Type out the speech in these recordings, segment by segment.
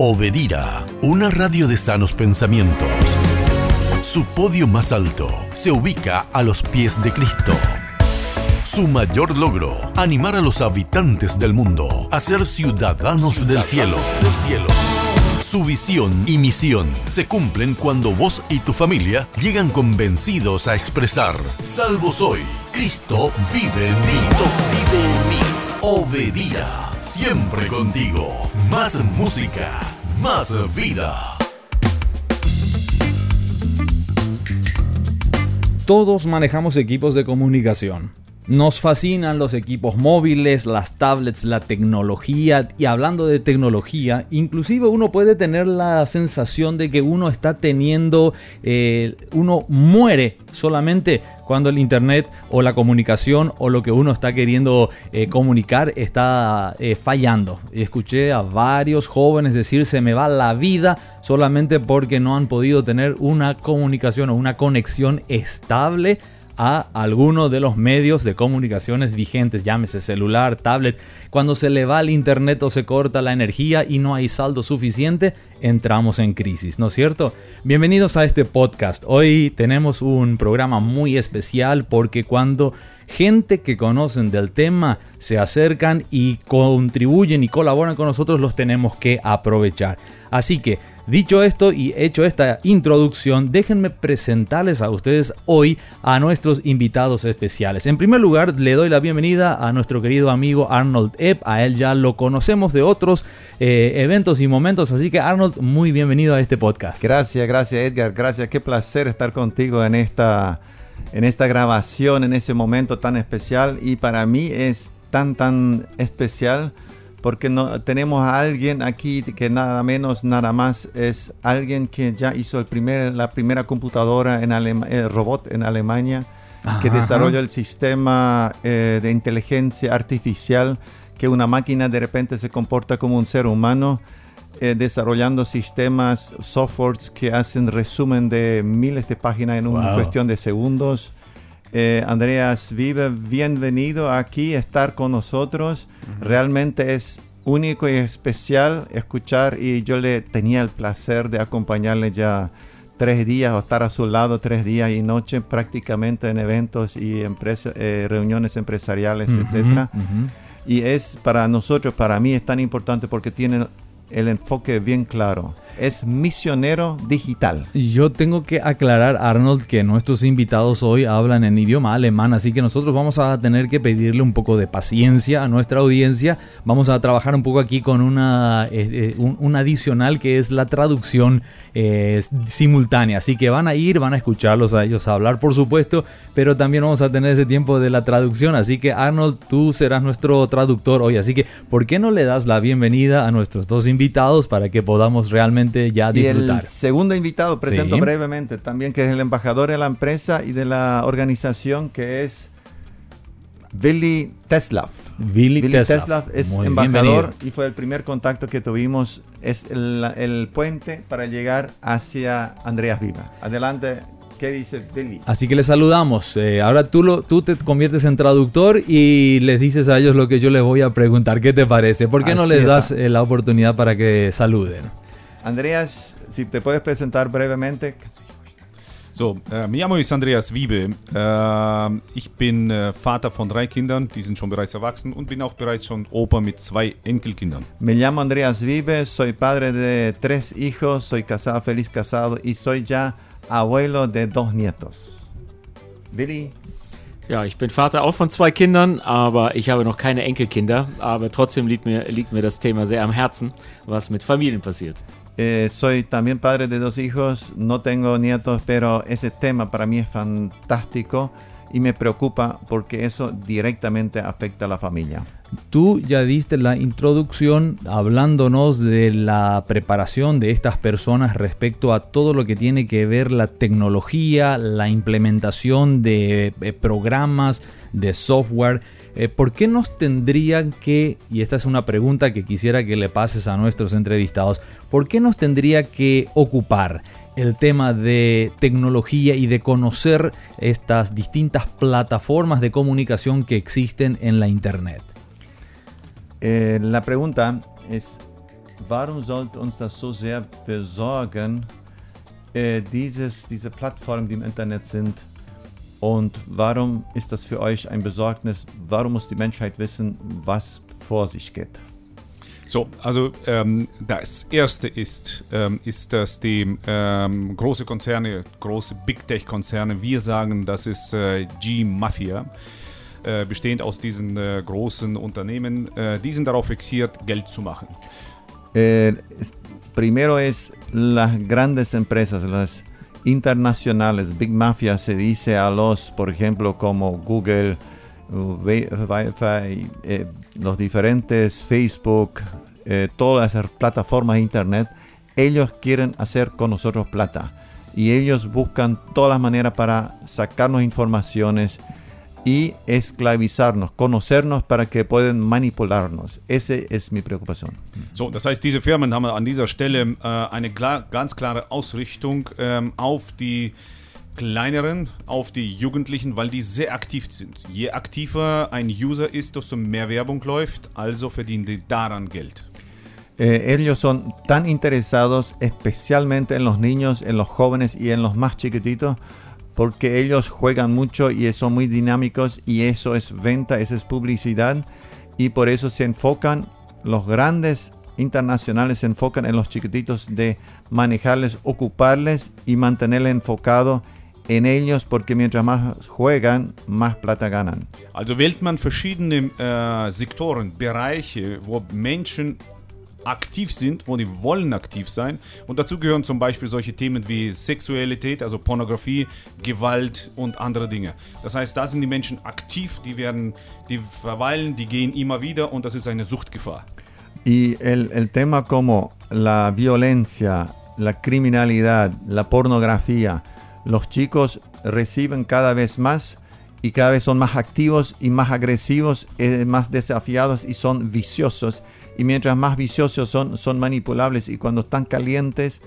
Obedira, una radio de sanos pensamientos. Su podio más alto se ubica a los pies de Cristo. Su mayor logro, animar a los habitantes del mundo a ser ciudadanos, del, cielo. del cielo. Su visión y misión se cumplen cuando vos y tu familia llegan convencidos a expresar, salvo soy, Cristo vive en mí. Cristo vive en mí. Obedía, siempre contigo. Más música, más vida. Todos manejamos equipos de comunicación. Nos fascinan los equipos móviles, las tablets, la tecnología y hablando de tecnología, inclusive uno puede tener la sensación de que uno está teniendo, eh, uno muere solamente cuando el internet o la comunicación o lo que uno está queriendo eh, comunicar está eh, fallando. Escuché a varios jóvenes decir se me va la vida solamente porque no han podido tener una comunicación o una conexión estable a alguno de los medios de comunicaciones vigentes, llámese celular, tablet. Cuando se le va el internet o se corta la energía y no hay saldo suficiente, entramos en crisis, ¿no es cierto? Bienvenidos a este podcast. Hoy tenemos un programa muy especial porque cuando gente que conocen del tema se acercan y contribuyen y colaboran con nosotros, los tenemos que aprovechar. Así que Dicho esto y hecho esta introducción, déjenme presentarles a ustedes hoy a nuestros invitados especiales. En primer lugar, le doy la bienvenida a nuestro querido amigo Arnold Epp. A él ya lo conocemos de otros eh, eventos y momentos, así que Arnold, muy bienvenido a este podcast. Gracias, gracias Edgar, gracias. Qué placer estar contigo en esta, en esta grabación, en ese momento tan especial y para mí es tan, tan especial porque no, tenemos a alguien aquí que nada menos, nada más es alguien que ya hizo el primer, la primera computadora en eh, robot en Alemania, que desarrolla el sistema eh, de inteligencia artificial, que una máquina de repente se comporta como un ser humano, eh, desarrollando sistemas, softwares que hacen resumen de miles de páginas en una cuestión de segundos. Eh, Andreas Vive, bienvenido aquí, estar con nosotros. Realmente es único y especial escuchar y yo le tenía el placer de acompañarle ya tres días o estar a su lado tres días y noche prácticamente en eventos y eh, reuniones empresariales, etcétera. Y es para nosotros, para mí es tan importante porque tiene el enfoque bien claro es misionero digital. Yo tengo que aclarar, Arnold, que nuestros invitados hoy hablan en idioma alemán, así que nosotros vamos a tener que pedirle un poco de paciencia a nuestra audiencia. Vamos a trabajar un poco aquí con una, eh, eh, un, adicional que es la traducción eh, simultánea. Así que van a ir, van a escucharlos a ellos hablar, por supuesto, pero también vamos a tener ese tiempo de la traducción. Así que, Arnold, tú serás nuestro traductor hoy. Así que, ¿por qué no le das la bienvenida a nuestros dos invitados para que podamos realmente ya disfrutar. Y el segundo invitado, presento brevemente también, que es el embajador de la empresa y de la organización, que es Billy Teslav. Billy, Teslav. es embajador y fue el primer contacto que tuvimos. Es el, puente para llegar hacia Andreas Viva. Adelante, ¿Qué dice Billy? Así que les saludamos. Eh, ahora tú, lo, tú te conviertes en traductor y les dices a ellos lo que yo les voy a preguntar. ¿Qué te parece? ¿Por qué no les das eh, la oportunidad para que saluden? Andreas, si te puedes presentar brevemente. So, äh, mi llamo ist Andreas Wiebe. Äh, ich bin äh, Vater von drei Kindern, die sind schon bereits erwachsen und bin auch bereits schon Opa mit zwei Enkelkindern. Me llamo Andreas Wiebe, soy padre de tres hijos, soy casado, feliz casado y soy ya abuelo de dos nietos. Billy. Ja, ich bin Vater auch von zwei Kindern, aber ich habe noch keine Enkelkinder. Aber trotzdem liegt mir, liegt mir das Thema sehr am Herzen, was mit Familien passiert. Eh, soy también padre de dos hijos, no tengo nietos, pero ese tema para mí es fantástico y me preocupa porque eso directamente afecta a la familia. Tú ya diste la introducción hablándonos de la preparación de estas personas respecto a todo lo que tiene que ver la tecnología, la implementación de eh, programas, de software eh, ¿por qué nos tendrían que, y esta es una pregunta que quisiera que le pases a nuestros entrevistados, ¿por qué nos tendría que ocupar el tema de tecnología y de conocer estas distintas plataformas de comunicación que existen en la Internet? Eh, la pregunta es, warum sollte uns das so sehr besorgen, äh, dieses, diese Plattformen, Internet sind? Und warum ist das für euch ein Besorgnis? Warum muss die Menschheit wissen, was vor sich geht? So, also ähm, das erste ist, ähm, ist, dass die ähm, große Konzerne, große Big Tech Konzerne, wir sagen, das ist äh, G-Mafia, äh, bestehend aus diesen äh, großen Unternehmen, äh, die sind darauf fixiert, Geld zu machen. Eh, primero es las grandes empresas, las internacionales, Big Mafia se dice a los, por ejemplo, como Google, Wi-Fi, eh, los diferentes Facebook, eh, todas las plataformas de Internet, ellos quieren hacer con nosotros plata. Y ellos buscan todas las maneras para sacarnos informaciones y esclavizarnos, conocernos para que puedan manipularnos. Ese es mi preocupación. So, das heißt, diese Firmen haben an dieser Stelle äh, eine klar, ganz klare Ausrichtung ähm, auf die kleineren, auf die Jugendlichen, weil die sehr aktiv sind. Je aktiver ein User ist, desto mehr Werbung läuft, also verdienen die daran Geld. Eh, ellos son tan interesados especialmente en los niños, en los jóvenes y en los más chiquititos, porque ellos juegan mucho y son muy dinámicos y eso es venta, eso es publicidad y por eso se enfocan, los grandes internacionales se enfocan en los chiquititos de manejarles, ocuparles y mantenerles enfocado en ellos porque mientras más juegan, más plata ganan. Also wählt man verschiedene äh, Sektoren, Bereiche, wo Menschen aktiv sind, wo die wollen aktiv sein. Und dazu gehören zum Beispiel solche Themen wie Sexualität, also Pornografie, Gewalt und andere Dinge. Das heißt, da sind die Menschen aktiv, die werden, die verweilen, die gehen immer wieder und das ist eine Suchtgefahr. Y el, el tema como la violencia, la criminalidad, la pornografía, los chicos reciben cada vez más y cada vez son más activos y más agresivos, eh, más desafiados y son viciosos. Y mientras más viciosos son, son manipulables y cuando están calientes,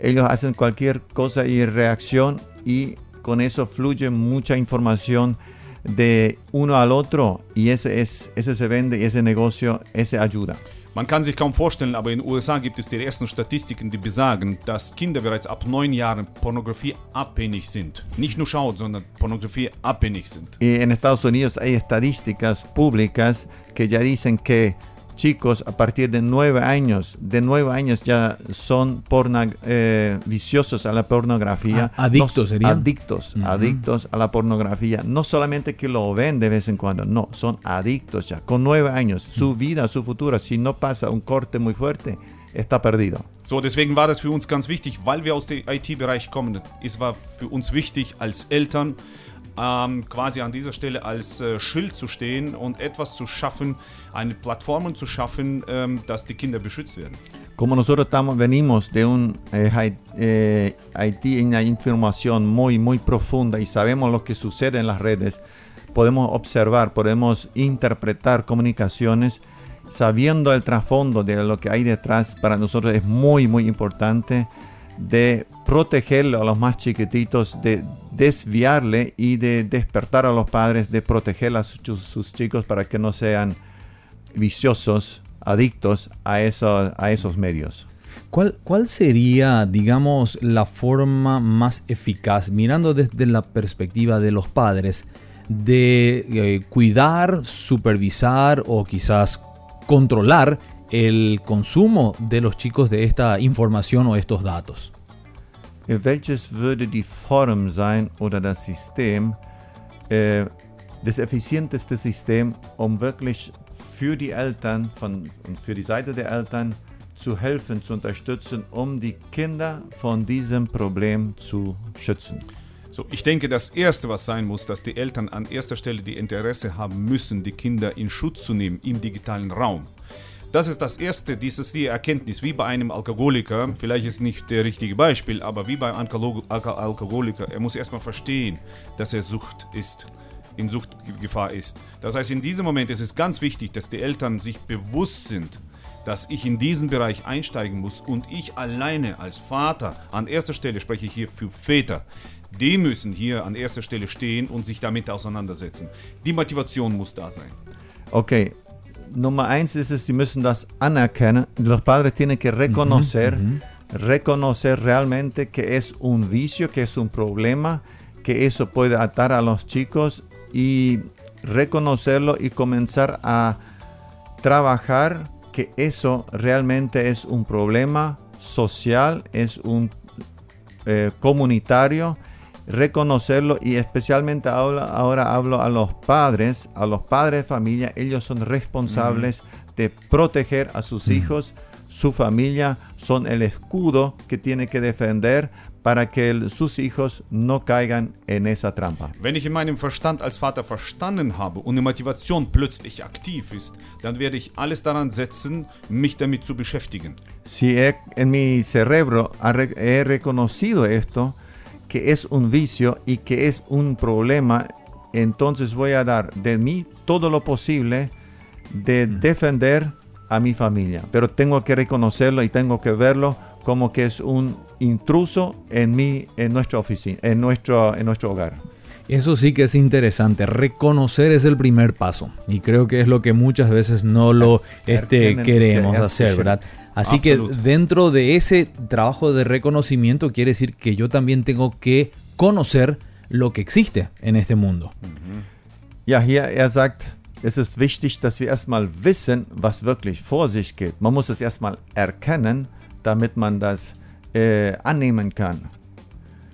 ellos hacen cualquier cosa y reacción y con eso fluye mucha información de uno al otro y ese, es, ese se vende y ese negocio, ese ayuda. Man kann sich kaum vorstellen, aber in den USA gibt es die ersten Statistiken, die besagen, dass Kinder bereits ab neun Jahren Pornografie abhängig sind. Nicht nur schauen, sondern Pornografie abhängig sind. Y en Estados Unidos hay estadísticas públicas que ya dicen que chicos a partir de nueve años, de nueve años ya son porna, eh, viciosos a la pornografía. Ah, adictos no, serían. Adictos, Uh -huh. adictos a la pornografía. No solamente que lo ven de vez en cuando, no, son adictos ya. Con nueve años, su vida, su futuro, si no pasa un corte muy fuerte, está perdido. So, deswegen war das für uns ganz wichtig, weil wir aus dem IT-Bereich kommen. Es war für uns wichtig als Eltern, ähm, quasi an dieser Stelle als äh, Schild zu stehen und etwas zu schaffen, eine Plattform zu schaffen, ähm, dass die Kinder beschützt werden. Como nosotros estamos, venimos de un eh, eh, Haití en una información muy, muy profunda y sabemos lo que sucede en las redes, podemos observar, podemos interpretar comunicaciones sabiendo el trasfondo de lo que hay detrás. Para nosotros es muy, muy importante de protegerlo a los más chiquititos, de desviarle y de despertar a los padres, de proteger a sus, sus chicos para que no sean viciosos, adictos a, a esos medios. ¿Cuál, ¿Cuál, sería, digamos, la forma más eficaz, mirando desde la perspectiva de los padres, de eh, cuidar, supervisar o quizás controlar el consumo de los chicos de esta información o estos datos? Welches würde die Form sein oder das System, äh, das effizienteste System, um wirklich für die Eltern von, und für die Seite der Eltern zu helfen, zu unterstützen, um die Kinder von diesem Problem zu schützen. So, ich denke, das Erste, was sein muss, dass die Eltern an erster Stelle die Interesse haben müssen, die Kinder in Schutz zu nehmen im digitalen Raum. Das ist das Erste, dies ist die Erkenntnis, wie bei einem Alkoholiker, vielleicht ist nicht der richtige Beispiel, aber wie beim Alkoholiker, er muss erstmal verstehen, dass er Sucht ist, in Suchtgefahr ist. Das heißt, in diesem Moment ist es ganz wichtig, dass die Eltern sich bewusst sind, dass ich in diesen Bereich einsteigen muss und ich alleine als Vater, an erster Stelle spreche ich hier für Väter, die müssen hier an erster Stelle stehen und sich damit auseinandersetzen. Die Motivation muss da sein. Okay, Nummer eins ist es, sie müssen das anerkennen. Los padres tienen que reconocer, reconocer realmente que es un vicio, que es un problema, que eso puede atar a los chicos y reconocerlo y comenzar a trabajar que eso realmente es un problema social, es un eh, comunitario, reconocerlo y especialmente ahora, ahora, hablo a los padres, a los padres de familia, ellos son responsables de proteger a sus hijos, su familia, son el escudo que tiene que defender para que el, sus hijos no caigan en esa trampa. Wenn ich in meinem Verstand als Vater verstanden habe und eine Motivation plötzlich aktiv ist, dann werde ich alles daran setzen, mich damit zu beschäftigen. Si he, en mi cerebro he reconocido esto, que es un vicio y que es un problema, entonces voy a dar de mí todo lo posible de defender a mi familia. Pero tengo que reconocerlo y tengo que verlo como que es un intruso en mi, en nuestra oficina, en nuestro, en nuestro hogar. Eso sí que es interesante. Reconocer es el primer paso. Y creo que es lo que muchas veces no lo este, queremos hacer, ¿verdad? Así Absolut. que dentro de ese trabajo de reconocimiento quiere decir que yo también tengo que conocer lo que existe en este mundo. Ja, hier er sagt, es ist wichtig, dass wir erstmal wissen, was wirklich vor sich geht. Man muss es erstmal erkennen, damit man das äh, annehmen kann.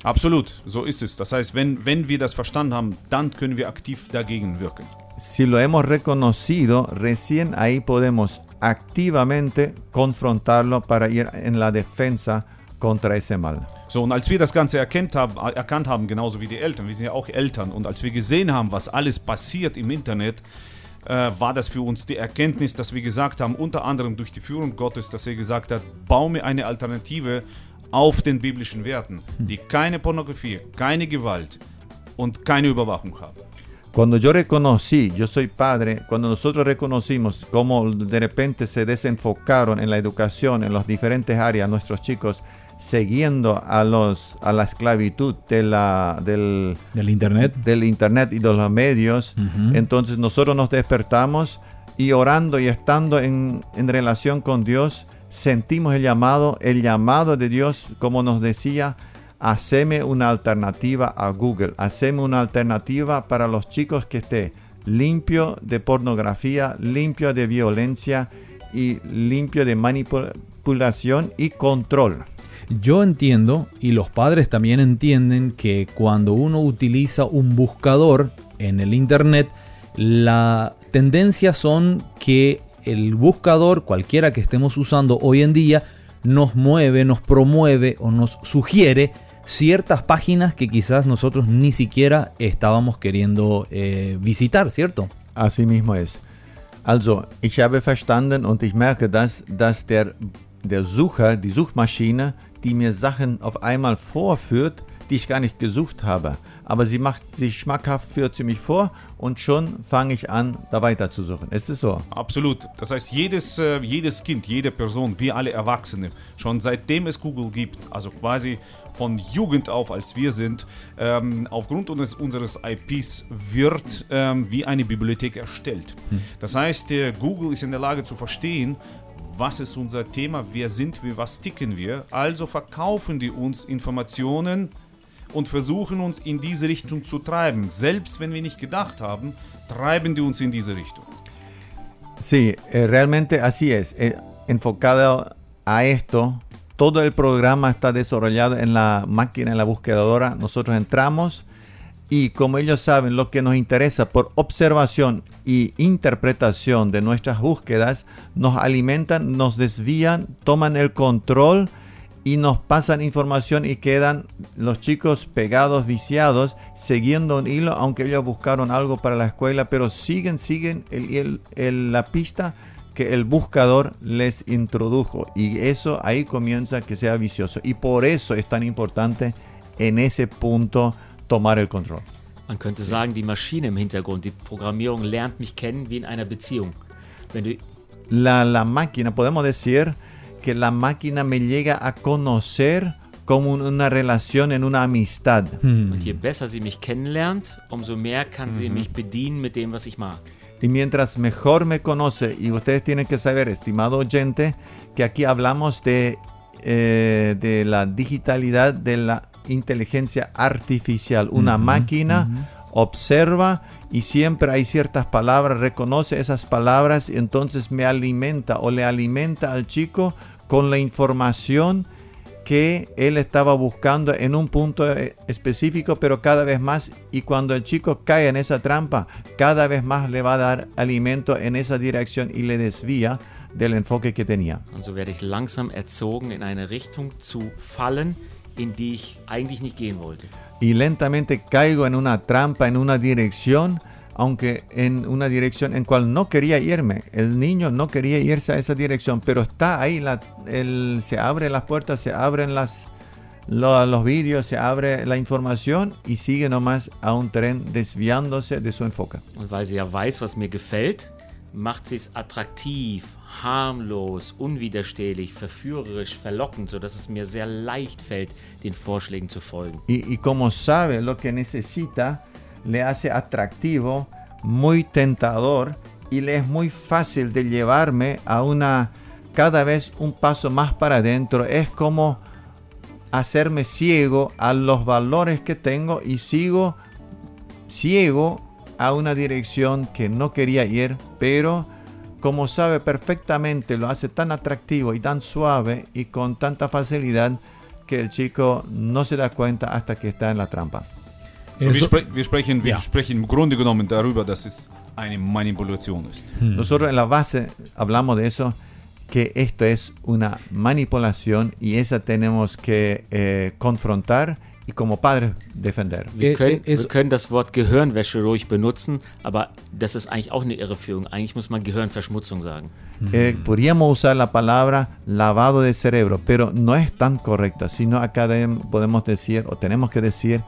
Absolut, so ist es. Das heißt, wenn, wenn wir das verstanden haben, dann können wir aktiv dagegen wirken. Si lo hemos reconocido, recién ahí podemos activamente confrontarlo para ir en la defensa contra ese mal. So, und als wir das Ganze erkannt haben, erkannt haben, genauso wie die Eltern, wir sind ja auch Eltern, und als wir gesehen haben, was alles passiert im Internet, äh, war das für uns die Erkenntnis, dass wir gesagt haben, unter anderem durch die Führung Gottes, dass er gesagt hat, baue mir eine Alternative auf den biblischen Werten, die keine Pornografie, keine Gewalt und keine Überwachung haben. Cuando yo reconocí, yo soy padre, cuando nosotros reconocimos cómo de repente se desenfocaron en la educación, en las diferentes áreas, nuestros chicos, siguiendo a, los, a la esclavitud de la, del, Del internet. del internet y de los medios, entonces nosotros nos despertamos y orando y estando en, en relación con Dios, sentimos el llamado, el llamado de Dios, como nos decía, haceme una alternativa a Google, haceme una alternativa para los chicos que esté limpio de pornografía, limpio de violencia y limpio de manipulación y control. Yo entiendo, y los padres también entienden, que cuando uno utiliza un buscador en el Internet, la tendencia son que el buscador, cualquiera que estemos usando hoy en día, nos mueve, nos promueve o nos sugiere ciertas páginas que quizás nosotros ni siquiera estábamos queriendo eh, visitar, ¿cierto? Así mismo es. Also, ich habe verstanden und ich merke, dass, dass der, der Sucher, die Suchmaschine, die mir Sachen auf einmal vorführt, die ich gar nicht gesucht habe. Aber sie macht sich schmackhaft, führt sie mich vor und schon fange ich an, da weiter zu suchen. Ist es so? Absolut. Das heißt, jedes, äh, jedes Kind, jede Person, wir alle Erwachsene, schon seitdem es Google gibt, also quasi von Jugend auf, als wir sind, ähm, aufgrund unseres, unseres IPs wird ähm, wie eine Bibliothek erstellt. Das heißt, der Google ist in der Lage zu verstehen, was ist unser Thema, wer sind wir, was ticken wir. Also verkaufen die uns Informationen und versuchen uns in diese Richtung zu treiben. Selbst wenn wir nicht gedacht haben, treiben die uns in diese Richtung. Sí, eh, realmente así es. Eh, enfocado a esto, todo el programa está desarrollado en la máquina, en la buscadora. Nosotros entramos y como ellos saben lo que nos interesa por observación y interpretación de nuestras búsquedas, nos alimentan, nos desvían, toman el control y nos pasan información y quedan los chicos pegados, viciados, siguiendo un hilo, aunque ellos buscaron algo para la escuela, pero siguen, siguen el- el- el- la pista que el buscador les introdujo. Y eso ahí comienza que sea vicioso. Y por eso es tan importante en ese punto tomar el control. Man könnte sagen, die Maschine im Hintergrund, die Programmierung lernt mich kennen wie in einer Beziehung. Wenn du La, la máquina, podemos decir que la máquina me llega a conocer como un- una relación en una amistad. Und je besser sie mich kennenlernt, umso mehr kann sie mich bedienen mit dem, was ich mag. Y mientras mejor me conoce, y ustedes tienen que saber, estimado oyente, que aquí hablamos de, eh, de la digitalidad de la inteligencia artificial. Una máquina observa y siempre hay ciertas palabras, reconoce esas palabras entonces me alimenta o le alimenta al chico con la información que él estaba buscando en un punto eh, específico, pero cada vez más. Y cuando el chico cae en esa trampa, cada vez más le va a dar alimento en esa dirección y le desvía del enfoque que tenía. Und so werde langsam erzogen, in eine Richtung zu fallen, in die ich eigentlich nicht gehen wollte. Y lentamente caigo en una trampa, en una dirección, aunque en una dirección en cual no quería irme. El niño no quería irse a esa dirección, pero está ahí, se abren las puertas, se abren las, lo- los vídeos, se abre la información y sigue nomás a un tren desviándose de su enfoque. Und weil sie ja weiß, was mir gefällt, macht es harmlos, unwiderstehlich, verführerisch, verlockend, sodass es mir sehr leicht fällt, den Vorschlägen zu folgen. Y, y como sabe lo que necesita, le hace atractivo, muy tentador y le es muy fácil de llevarme a una cada vez un paso más para adentro. Es como hacerme ciego a los valores que tengo y sigo ciego a una dirección que no quería ir, pero como sabe perfectamente lo hace tan atractivo y tan suave y con tanta facilidad que el chico no se da cuenta hasta que está en la trampa. So, wir, spre wir, sprechen, wir Ja. sprechen im Grunde genommen darüber, dass es eine Manipulation ist. Nosotros en la base hablamos de eso, que esto es una manipulación y esa tenemos que eh, confrontar y como padres defender. Wir Äh, können, äh, wir können das Wort Gehirnwäsche ruhig benutzen, aber das ist eigentlich auch eine Irreführung. Eigentlich muss man Gehirnverschmutzung sagen. Eh, podríamos usar la palabra lavado de cerebro, pero no es tan correcta, sino acá de- podemos decir o tenemos que decir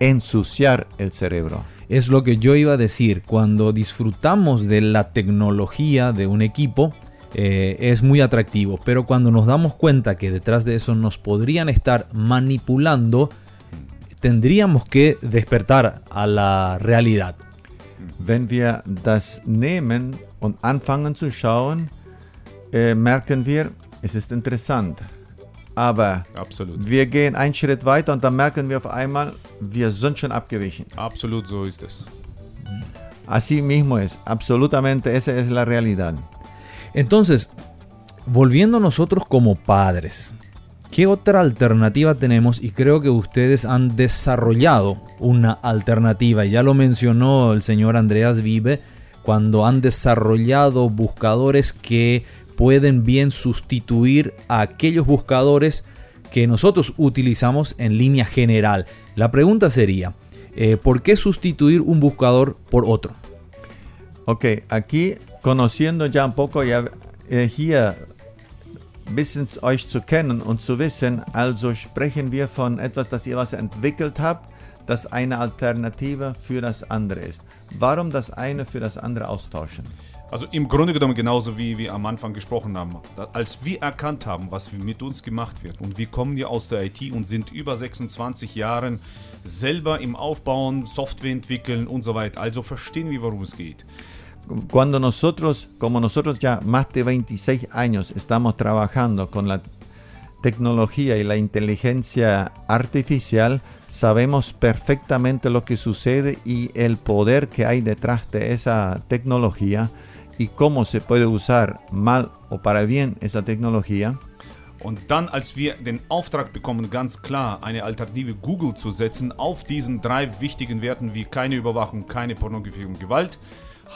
ensuciar el cerebro. Es lo que yo iba a decir. Cuando disfrutamos de la tecnología de un equipo, eh, es muy atractivo. Pero cuando nos damos cuenta que detrás de eso nos podrían estar manipulando, tendríamos que despertar a la realidad. Wenn wir das nehmen und anfangen zu schauen, äh, merken wir, es ist interessant. Aber Absolut. wir gehen einen Schritt weiter und dann merken wir auf einmal, wir sind schon abgewichen. Absolut so ist es. Así mismo es, absolutamente esa es la realidad. Entonces, volviendo nosotros como padres, ¿qué otra alternativa tenemos? Y creo que ustedes han desarrollado una alternativa. Ya lo mencionó el señor Andreas Vive, cuando han desarrollado buscadores que pueden bien sustituir a aquellos buscadores que nosotros utilizamos en línea general. La pregunta sería, eh, ¿por qué sustituir un buscador por otro? Ok, aquí conociendo ya un poco äh, hier bisschen euch zu kennen und zu wissen, also sprechen wir von etwas, das ihr was entwickelt habt, das eine Alternative für das andere ist. Warum das eine für das andere austauschen? Also im Grunde genommen genauso wie wir am Anfang gesprochen haben. Als wir erkannt haben, was mit uns gemacht wird und wir kommen ja aus der IT und sind über 26 Jahren selber im Aufbauen, Software entwickeln und so weiter. Also verstehen wir, worum es geht. Cuando nosotros, como nosotros ya más de 26 años estamos trabajando con la tecnología y la inteligencia artificial, sabemos perfectamente lo que sucede y el poder que hay detrás de esa tecnología y cómo se puede usar mal o para bien esa tecnología. Und dann, als wir den Auftrag bekommen, ganz klar eine Alternative Google zu setzen auf diesen drei wichtigen Werten wie keine Überwachung, keine Pornografie und Gewalt,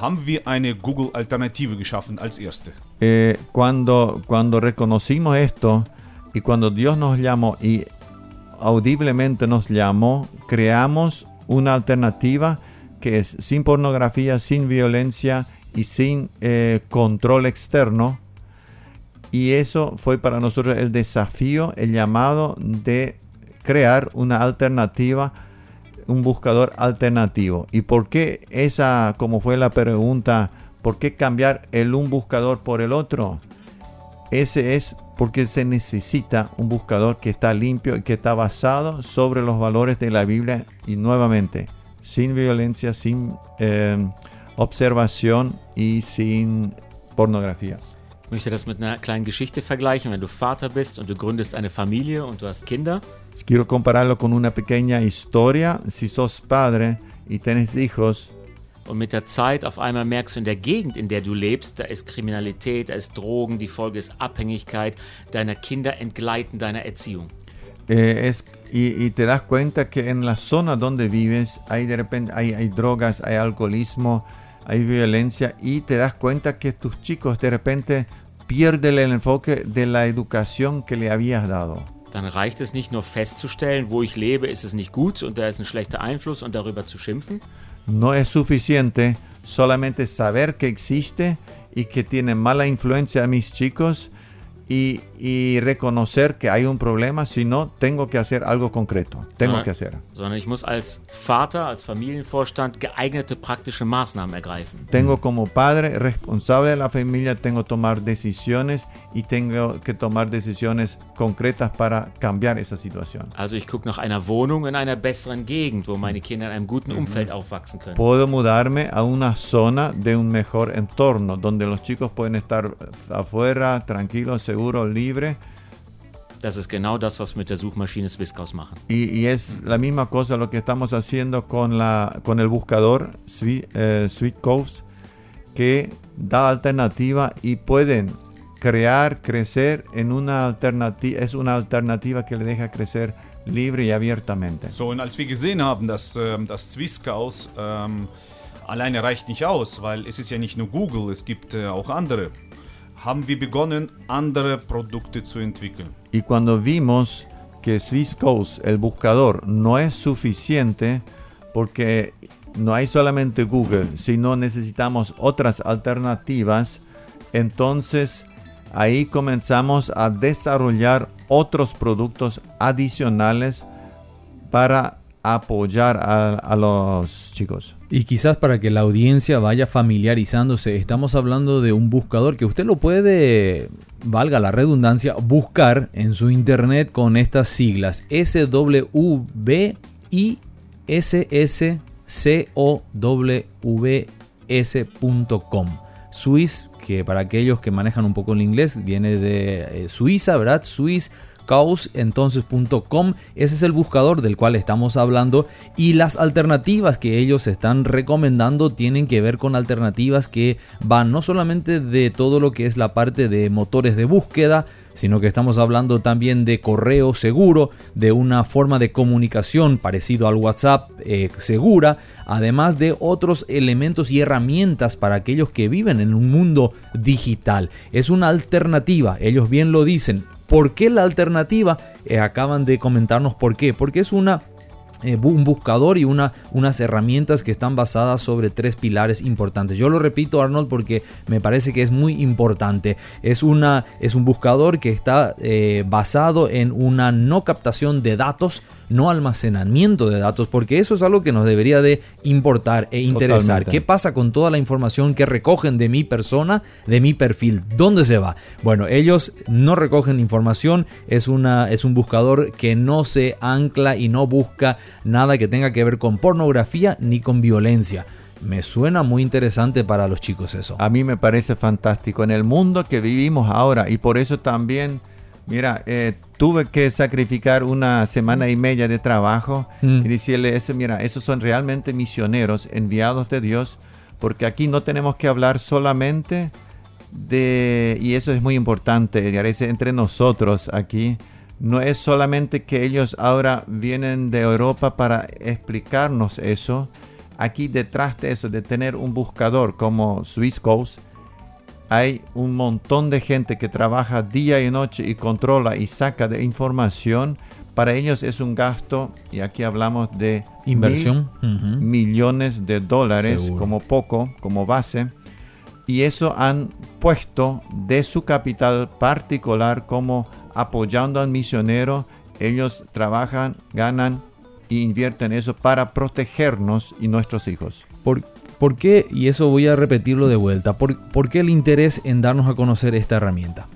haben wir eine Google-Alternative geschaffen als erste. Eh, cuando, cuando reconocimos esto y cuando Dios nos llamó y audiblemente nos llamó, creamos una alternativa que es sin pornografía, sin violencia y sin eh, control externo. Y eso fue para nosotros el desafío, el llamado de crear una alternativa, un buscador alternativo. ¿Y por qué esa, como fue la pregunta, por qué cambiar el un buscador por el otro? Ese es porque se necesita un buscador que está limpio y que está basado sobre los valores de la Biblia y nuevamente, sin violencia, sin eh, observación y sin pornografía. Ich möchte das mit einer kleinen Geschichte vergleichen. Wenn du Vater bist und du gründest eine Familie und du hast Kinder, Quiero compararlo con una pequeña historia. Si sos padre y tenés hijos Und mit der Zeit auf einmal merkst du in der Gegend, in der du lebst, da ist Kriminalität, da ist Drogen, die Folge ist Abhängigkeit deiner Kinder entgleiten deiner Erziehung. eh, es, y, y te das cuenta que en la zona donde vives hay de repente hay, hay drogas, hay alcoholismo, hay violencia y te das cuenta que tus chicos de repente pierden el enfoque de la educación que le habías dado. Dann reicht es nicht nur festzustellen, wo ich lebe, ist es nicht gut und da ist ein schlechter Einfluss und darüber zu schimpfen, No es suficiente solamente saber que existe y que tiene mala influencia a mis chicos y, y reconocer que hay un problema, sino tengo que hacer algo concreto. Tengo que hacer. sondern ich muss als Vater, als Familienvorstand geeignete praktische Maßnahmen ergreifen. Tengo como padre responsable de la familia, tengo que tomar decisiones y tengo que tomar decisiones concretas para cambiar esa situación. Also ich gucke nach einer Wohnung in einer besseren Gegend, wo meine Kinder in einem guten Umfeld aufwachsen können. Puedo mudarme a una zona de un mejor entorno, donde los chicos pueden estar afuera, tranquilos, seguros, libres. Das ist genau das, was wir mit der Suchmaschine Swisscaus machen. Y, y es la misma cosa lo que estamos haciendo con, la, con el buscador eh, Coast, que da alternativa y pueden crear, crecer en una alternativa, es una alternativa que le deja crecer libre y abiertamente. So, und als wir gesehen haben, dass ähm, das Zwiskaus ähm, alleine reicht nicht aus, weil es ist ja nicht nur Google, es gibt äh, auch andere, haben wir begonnen. Y cuando vimos que Swiss Coast, el buscador, no es suficiente porque no hay solamente Google, sino necesitamos otras alternativas, entonces ahí comenzamos a desarrollar otros productos adicionales para apoyar a los chicos. Y quizás para que la audiencia vaya familiarizándose, estamos hablando de un buscador que usted lo puede, valga la redundancia, buscar en su internet con estas siglas SWISSCOWS.com. Swiss, que para aquellos que manejan un poco el inglés, viene de eh, Suiza, ¿verdad? Swiss caos entonces.com ese es el buscador del cual estamos hablando y las alternativas que ellos están recomendando tienen que ver con alternativas que van no solamente de todo lo que es la parte de motores de búsqueda sino que estamos hablando también de correo seguro, de una forma de comunicación parecido al WhatsApp eh, segura, además de otros elementos y herramientas para aquellos que viven en un mundo digital. Es una alternativa, ellos bien lo dicen, ¿Por qué la alternativa? Eh, acaban de comentarnos por qué. Porque es una eh, un buscador y una, unas herramientas que están basadas sobre tres pilares importantes. Yo lo repito, Arnold, porque me parece que es muy importante. Es, una, es un buscador que está eh, basado en una no captación de datos, no almacenamiento de datos, porque eso es algo que nos debería de importar e interesar. Totalmente. ¿Qué pasa con toda la información que recogen de mi persona, de mi perfil? ¿Dónde se va? Bueno, ellos no recogen información, es, una, es un buscador que no se ancla y no busca nada que tenga que ver con pornografía ni con violencia. Me suena muy interesante para los chicos eso. A mí me parece fantástico en el mundo que vivimos ahora y por eso también, mira, eh, tuve que sacrificar una semana y media de trabajo Mm. y decirle, ese, mira, esos son realmente misioneros enviados de Dios, porque aquí no tenemos que hablar solamente de, y eso es muy importante, parece entre nosotros aquí, no es solamente que ellos ahora vienen de Europa para explicarnos eso, aquí detrás de eso, de tener un buscador como Swiss Coast, hay un montón de gente que trabaja día y noche y controla y saca de información. Para ellos es un gasto, y aquí hablamos de Inversión. mil millones de dólares Seguro. como poco, como base. Y eso han puesto de su capital particular como apoyando al misionero. Ellos trabajan, ganan e invierten eso para protegernos y nuestros hijos. ¿Por, por qué? Y eso voy a repetirlo de vuelta. ¿Por, por qué el interés en darnos a conocer esta herramienta?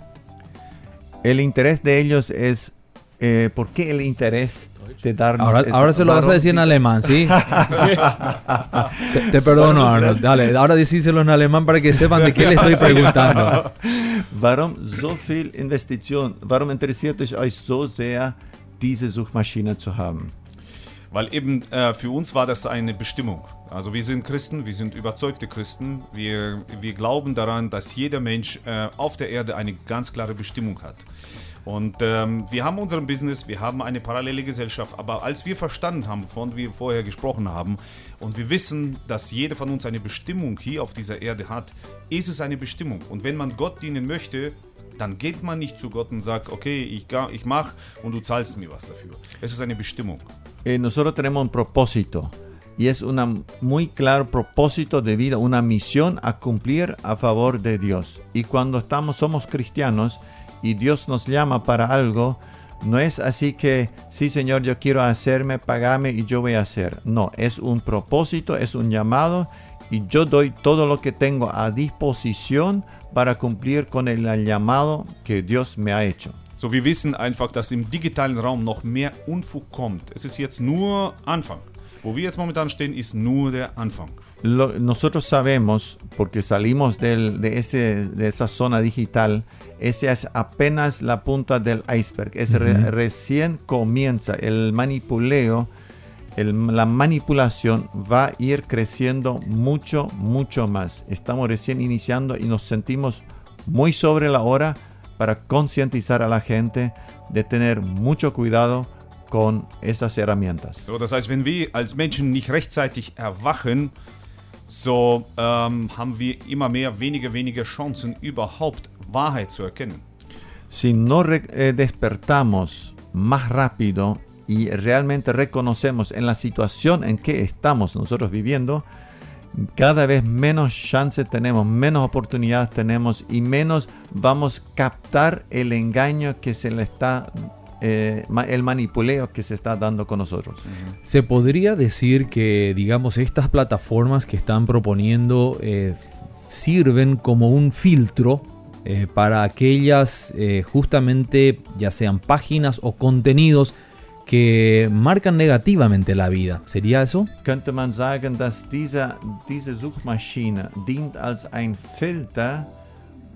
El interés de ellos es eh, ¿por qué el interés de darnos Ahora, esa- ahora se lo vas a decir en alemán, ¿sí? te, te perdono, Arnold. Dale, ahora decíselo en alemán para que sepan de qué le estoy preguntando. Warum so viel Investition? Warum interessiert es euch so sehr, diese Suchmaschine zu haben? Weil eben äh, für uns war das eine Bestimmung. Also wir sind Christen, wir sind überzeugte Christen. Wir, wir glauben daran, dass jeder Mensch äh, auf der Erde eine ganz klare Bestimmung hat. Und ähm, wir haben unseren Business, wir haben eine parallele Gesellschaft, aber als wir verstanden haben, wovon wir vorher gesprochen haben, und wir wissen, dass jeder von uns eine Bestimmung hier auf dieser Erde hat, ist es eine Bestimmung. Und wenn man Gott dienen möchte, dann geht man nicht zu Gott und sagt, okay, ich, ich mach und du zahlst mir was dafür. Es ist eine Bestimmung. Eh, nosotros tenemos un propósito y es un muy claro propósito de vida, una misión a cumplir a favor de Dios. Y cuando estamos, somos cristianos y Dios nos llama para algo, no es así que, sí Señor, yo quiero hacerme, pagarme y yo voy a hacer. No, es un propósito, es un llamado y yo doy todo lo que tengo a disposición para cumplir con el llamado que Dios me ha hecho. So, wir wissen einfach, dass im digitalen Raum noch mehr Unfug kommt. Es ist jetzt Anfang. Wo wir jetzt momentan stehen, ist nur der Anfang. Lo- nosotros sabemos, porque salimos del- de, ese, de esa zona digital, ese es apenas la punta del iceberg. Es re- recién comienza el manipuleo, el- la manipulación va a ir creciendo mucho, mucho más. Estamos recién iniciando y nos sentimos muy sobre la hora para concientizar a la gente de tener mucho cuidado con esas herramientas. So, das heißt, wenn wir als Menschen nicht rechtzeitig erwachen, so ähm, haben wir immer mehr, weniger, weniger Chancen, überhaupt Wahrheit zu erkennen. si no eh, despertamos más rápido y realmente reconocemos en la situación en que estamos nosotros viviendo, cada vez menos chances tenemos, menos oportunidades tenemos y menos vamos a captar el engaño que se le está, eh, el manipuleo que se está dando con nosotros. Se podría decir que, digamos, estas plataformas que están proponiendo eh, sirven como un filtro eh, para aquellas justamente, ya sean páginas o contenidos que marcan negativamente la vida. ¿Sería eso? könnte man sagen, dass diese, diese Suchmaschine dient als ein Filter,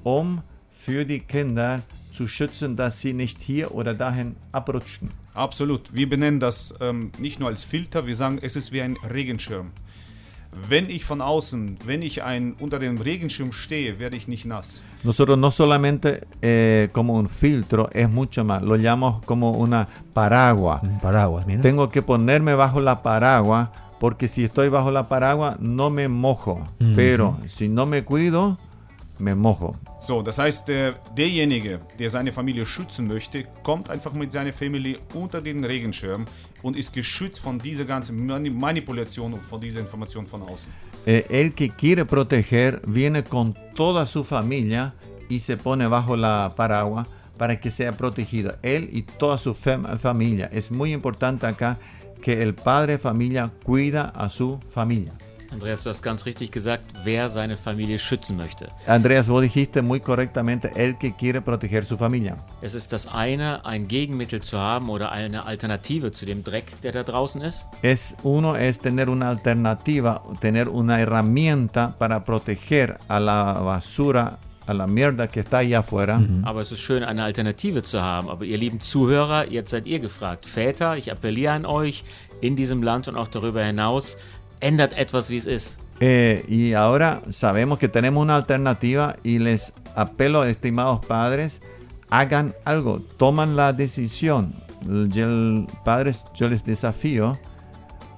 um für die Kinder zu schützen, dass sie nicht hier oder dahin abrutschen. Absolut. Wir benennen das ähm, nicht nur als Filter, wir sagen, es ist wie ein Regenschirm. Wenn ich von außen, wenn ich ein, unter dem Regenschirm stehe, werde ich nicht nass. Nosotros no solamente eh, como un filtro, es mucho más, lo llamamos como una paraguas. Un paraguas, mira. Tengo que ponerme bajo la paraguas porque si estoy bajo la paraguas no me mojo, Mhm. pero si no me cuido, me mojo. So, das heißt, der, derjenige, der seine Familie schützen möchte, kommt einfach mit seiner Familie unter den Regenschirm und ist geschützt von dieser ganzen Mani Manipulation und von dieser Information von außen. Eh, el que quiere proteger viene con toda su familia y se pone bajo la paraguas para que sea protegido. Él y toda su fam- familia. Es muy importante acá que el padre de familia cuida a su familia. Andreas, du hast ganz richtig gesagt, wer seine Familie schützen möchte. Andreas, vos dijiste muy correctamente, el que quiere proteger su familia. Es ist das eine, ein Gegenmittel zu haben oder eine Alternative zu dem Dreck, der da draußen ist. Es uno es tener una alternativa, tener una herramienta para proteger a la basura, a la mierda que está allá afuera. Aber es ist schön, eine Alternative zu haben. Aber ihr lieben Zuhörer, jetzt seid ihr gefragt. Väter, ich appelliere an euch in diesem Land und auch darüber hinaus, ändert etwas, wie es ist. Eh, y ahora sabemos que tenemos una alternativa y les apelo, estimados padres, hagan algo, toman la decisión. Yo, padres, yo les desafío,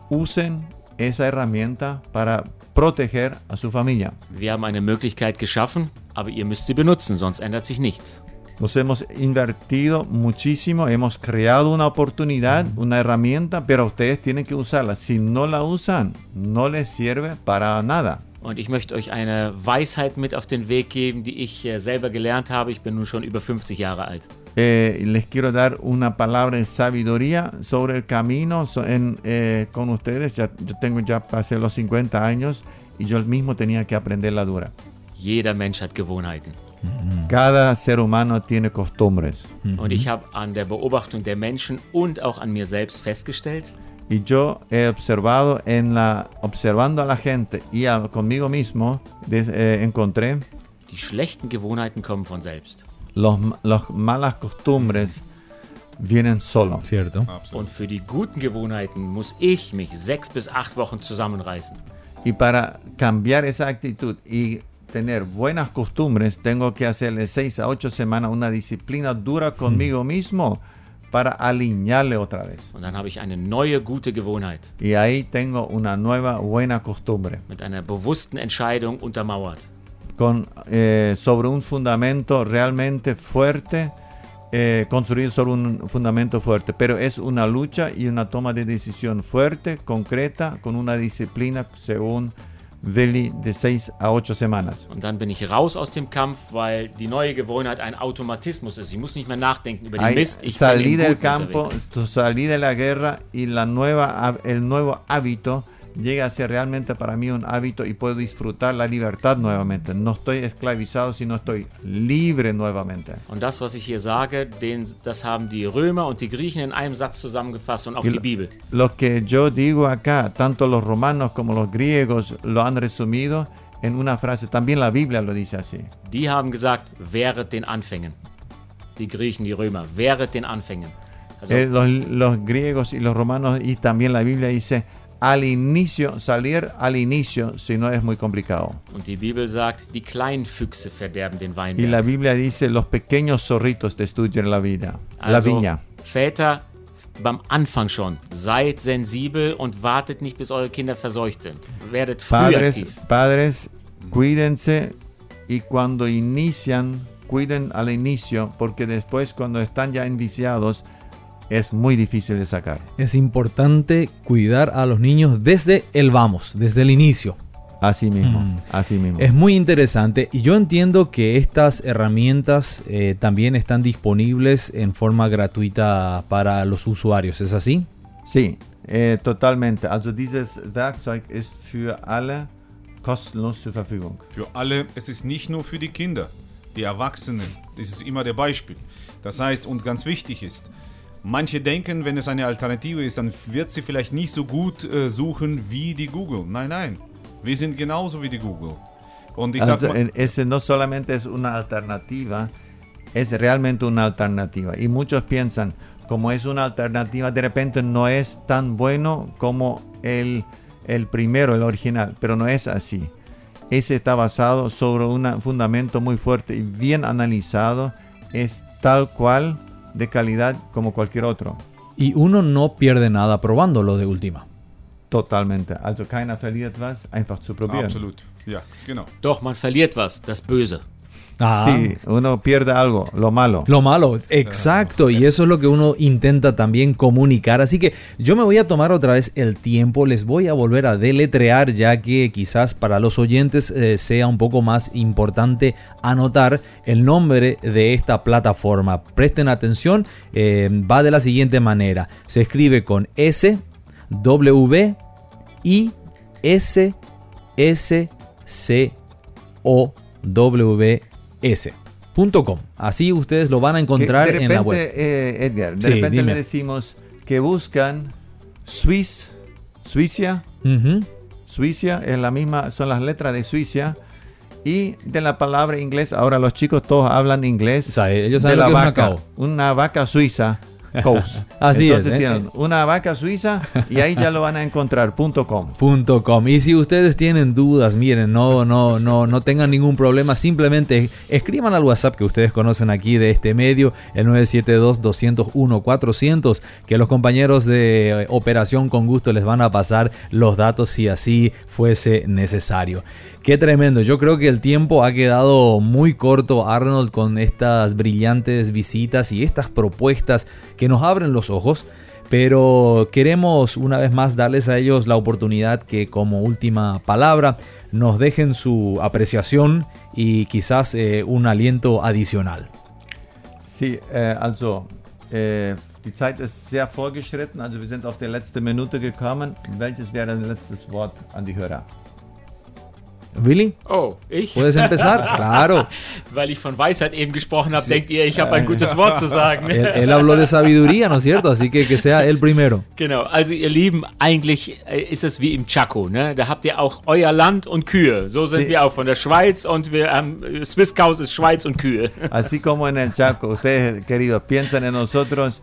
usen esa herramienta para proteger a su familia. Wir haben eine Möglichkeit geschaffen, aber ihr müsst sie benutzen, sonst ändert sich nichts. Nos hemos invertido muchísimo, hemos creado una oportunidad, una herramienta, pero ustedes tienen que usarla. Si no la usan, no les sirve para nada. Und ich möchte euch eine Weisheit mit auf den Weg geben, die ich äh, selber gelernt habe. Ich bin nun schon über 50 Jahre alt. Eh, les quiero dar una palabra de sabiduría sobre el camino so- en, eh, con ustedes. Ya, yo tengo ya pasé los 50 años y yo mismo tenía que aprender la dura. Jeder Mensch hat Gewohnheiten. Cada ser humano tiene costumbres. Und ich habe an der Beobachtung der Menschen und auch an mir selbst festgestellt, Y yo he observado en la observando a la gente y a- conmigo mismo des- eh, encontré die schlechten Gewohnheiten kommen von selbst. los, los malas costumbres vienen solo. ¿Cierto? Absolut. Und für die guten Gewohnheiten muss ich mich sechs bis acht Wochen zusammenreißen. Y para cambiar esa actitud y tener buenas costumbres, tengo que hacerle seis a ocho semanas una disciplina dura conmigo mismo para alinearle otra vez. Und dann habe ich eine neue gute Gewohnheit Y ahí tengo una nueva buena costumbre mit einer bewussten Entscheidung untermauert. con, eh, sobre un fundamento realmente fuerte, eh, construido sobre un fundamento fuerte. Pero es una lucha y una toma de decisión fuerte, concreta, con una disciplina según Willi de seis a ocho semanas. Und dann bin ich raus aus dem Kampf, weil die neue Gewohnheit ein Automatismus ist. Ich muss nicht mehr nachdenken über den Ahí Mist. Ich salí del campo, unterwegs. tu- salí de la guerra y la nueva, el nuevo hábito llega a ser realmente para mí un hábito y puedo disfrutar la libertad nuevamente. No estoy esclavizado, sino estoy libre nuevamente. Und das, was ich hier sage, den, das haben die Römer und die Griechen in einem Satz zusammengefasst und auch Y die lo- Bibel. Lo que yo digo acá, tanto los romanos como los griegos lo han resumido en una frase. También la Biblia lo dice así. Die haben gesagt, wehret den Anfängen. Die Griechen, die Römer, wehret den Anfängen. Also, Eh, los, los griegos y los romanos y también la Biblia dice al inicio, salir al inicio, si no es muy complicado. und die Bibel sagt, die kleinen Füchse verderben den Y la Biblia dice los pequeños zorritos destruyen la vida, la also, viña. Väter, beim Anfang schon, seid sensibel und wartet nicht, bis eure Kinder verseucht sind. Werdet früh Padres, aktiv. padres, cuídense y cuando inician, cuiden al inicio, porque después cuando están ya enviciados es muy difícil de sacar. Es importante cuidar a los niños desde el vamos, desde el inicio. Así mismo, Mm. así mismo. Es muy interesante y yo entiendo que estas herramientas eh, también están disponibles en forma gratuita para los usuarios, ¿es así? Sí, eh, totalmente. Also dieses Werkzeug ist für alle kostenlos zur Verfügung. Für alle, es ist nicht nur für die Kinder, die Erwachsenen. Das ist immer der Beispiel. Das heißt, und ganz wichtig ist, manche denken, wenn es eine Alternative ist, dann wird sie vielleicht nicht so gut äh, suchen wie die Google. Nein, nein. Wir sind genauso wie die Google. Und ich sag Also, mal, ese no solamente es una alternativa, es realmente una alternativa. Y muchos piensan, como es una alternativa, de repente no es tan bueno como el, el primero, el original, pero no es así. Ese está basado sobre un fundamento muy fuerte y bien analizado, es tal cual de calidad como cualquier otro. Y uno no pierde nada probándolo de última. Totalmente. Also keiner verliert was, einfach zu probieren. absolut. Ja, genau. Doch, man verliert was, das Böse. Ah, Sí, uno pierde algo, lo malo. Lo malo, exacto, y eso es lo que uno intenta también comunicar. Así que yo me voy a tomar otra vez el tiempo, les voy a volver a deletrear, ya que quizás para los oyentes eh, sea un poco más importante anotar el nombre de esta plataforma. Presten atención, eh, va de la siguiente manera: se escribe con S, W, I, S, S, C, O, W, S.com. Así ustedes lo van a encontrar de repente, en la web. eh, Edgar, de Sí, repente dime. le decimos que buscan Swiss, Suiza, Ujú. Suiza es la misma, son las letras de Suiza y de la palabra inglés. Ahora los chicos todos hablan inglés. O sea, ellos de saben la es una vaca, cow. una vaca suiza. Cows. Así es, Entonces ¿eh? tienen una vaca suiza y ahí ya lo van a encontrar. punto .com. Punto com. Y si ustedes tienen dudas, miren, no, no, no, no tengan ningún problema, simplemente escriban al WhatsApp que ustedes conocen aquí de este medio, el 972-201-400, que los compañeros de eh, operación con gusto les van a pasar los datos si así fuese necesario. Qué tremendo, yo creo que el tiempo ha quedado muy corto, Arnold, con estas brillantes visitas y estas propuestas que nos abren los ojos. Pero queremos una vez más darles a ellos la oportunidad que como última palabra nos dejen su apreciación y quizás eh, un aliento adicional. Sí, äh, also äh, die Zeit ist sehr fortgeschritten, also wir sind auf die letzte Minute gekommen. Welches wäre ein letztes Wort an die Hörer? Willy, Oh, ich? puedes empezar. Claro. Weil ich von Weisheit eben gesprochen habe, denkt ihr, ich habe ein gutes Wort zu sagen. Él, él habló de sabiduría, ¿no es cierto? Así que que sea él primero. Genau, also ihr Lieben, eigentlich äh, ist es wie im Chaco, ne? Da habt ihr auch euer Land und Kühe. So sind Sí. wir auch von der Schweiz und wir haben äh, Swiss Cows ist Schweiz und Kühe. Así como en el Chaco, ustedes queridos piensan en nosotros,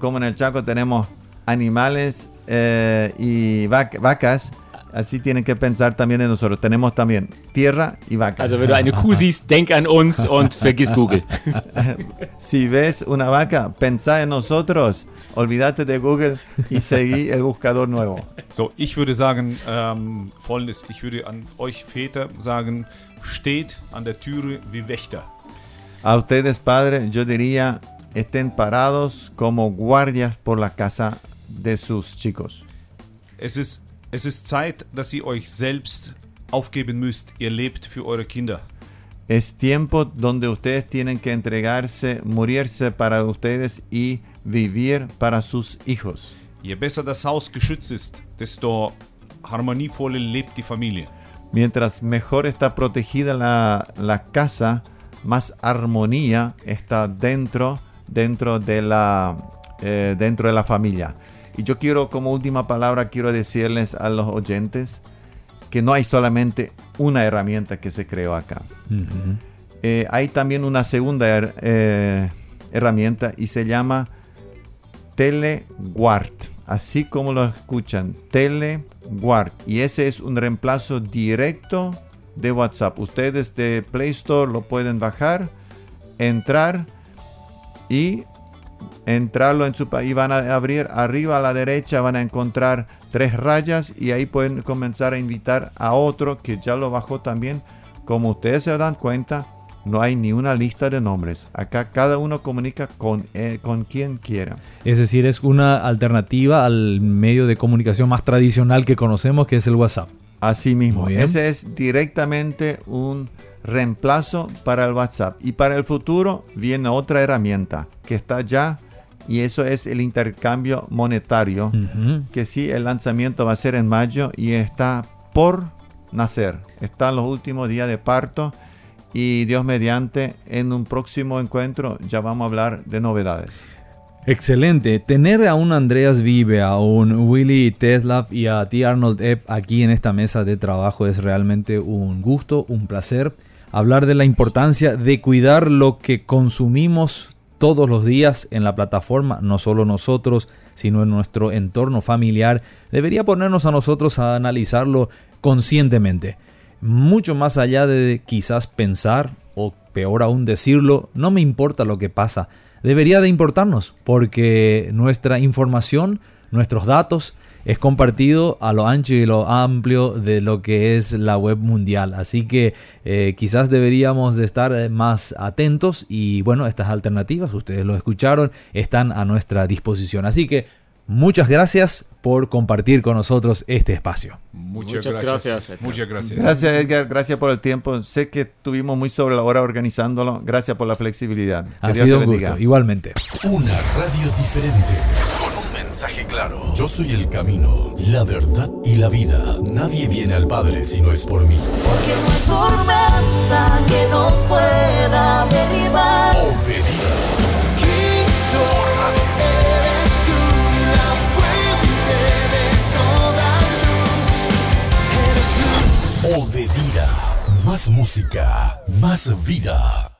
como en el Chaco tenemos animales eh, y vac- vacas, así tienen que pensar también en nosotros. Tenemos también tierra y vacas. Also wenn du eine Kuh siehst, denk an uns und vergiss Google. Si ves una vaca, pensá en nosotros, olvídate de Google y seguí el buscador nuevo. So, ich würde sagen, ähm, folgendes, ich würde an euch Väter sagen, steht an der Türe wie Wächter. A ustedes padres, yo diría, estén parados como guardias por la casa de sus chicos. Es ist, es ist Zeit, dass ihr euch selbst aufgeben müsst. Ihr lebt für eure Kinder. Es tiempo donde ustedes tienen que entregarse, morirse para ustedes y vivir para sus hijos. Je besser das Haus geschützt ist, desto harmonievoller lebt die Familie. Mientras mejor está protegida la, la casa, más armonía está dentro, dentro, de la, eh, dentro de la familia. Y yo quiero, como última palabra, quiero decirles a los oyentes que no hay solamente una herramienta que se creó acá. Eh, hay también una segunda her- eh, herramienta y se llama TeleGuard. Así como lo escuchan, TeleGuard. Y ese es un reemplazo directo de WhatsApp. Ustedes de Play Store lo pueden bajar, entrar y entrarlo en su país. Van a abrir arriba a la derecha, van a encontrar tres rayas y ahí pueden comenzar a invitar a otro que ya lo bajó también. Como ustedes se dan cuenta, no hay ni una lista de nombres. Acá cada uno comunica con, eh, con quien quiera. Es decir, es una alternativa al medio de comunicación más tradicional que conocemos, que es el WhatsApp. Así mismo. Ese es directamente un reemplazo para el WhatsApp. Y para el futuro viene otra herramienta que está ya y eso es el intercambio monetario. Que sí, el lanzamiento va a ser en mayo y está por nacer. Está en los últimos días de parto y Dios mediante en un próximo encuentro ya vamos a hablar de novedades. Excelente. Tener a un Andreas Vive, a un Willy Teslav y a ti Arnold Epp aquí en esta mesa de trabajo es realmente un gusto, un placer. Hablar de la importancia de cuidar lo que consumimos todos los días en la plataforma, no solo nosotros, sino en nuestro entorno familiar, debería ponernos a nosotros a analizarlo conscientemente. Mucho más allá de quizás pensar, o peor aún decirlo, no me importa lo que pasa, debería de importarnos, porque nuestra información, nuestros datos, es compartido a lo ancho y lo amplio de lo que es la web mundial. Así que eh, quizás deberíamos de estar eh, más atentos y bueno, estas alternativas, ustedes lo escucharon, están a nuestra disposición. Así que muchas gracias por compartir con nosotros este espacio. Muchas gracias, Edgar. Muchas gracias. Gracias Edgar, gracias por el tiempo. Sé que estuvimos muy sobre la hora organizándolo. Gracias por la flexibilidad. Que Ha Dios sido te un bendiga. gusto, igualmente. Una radio diferente, mensaje claro. Yo soy el camino, la verdad y la vida. Nadie viene al Padre si no es por mí. Porque no hay tormenta que nos pueda derribar. Obedida. Cristo, eres tú la fuente de toda luz. Eres luz. Obedida. Más música, más vida.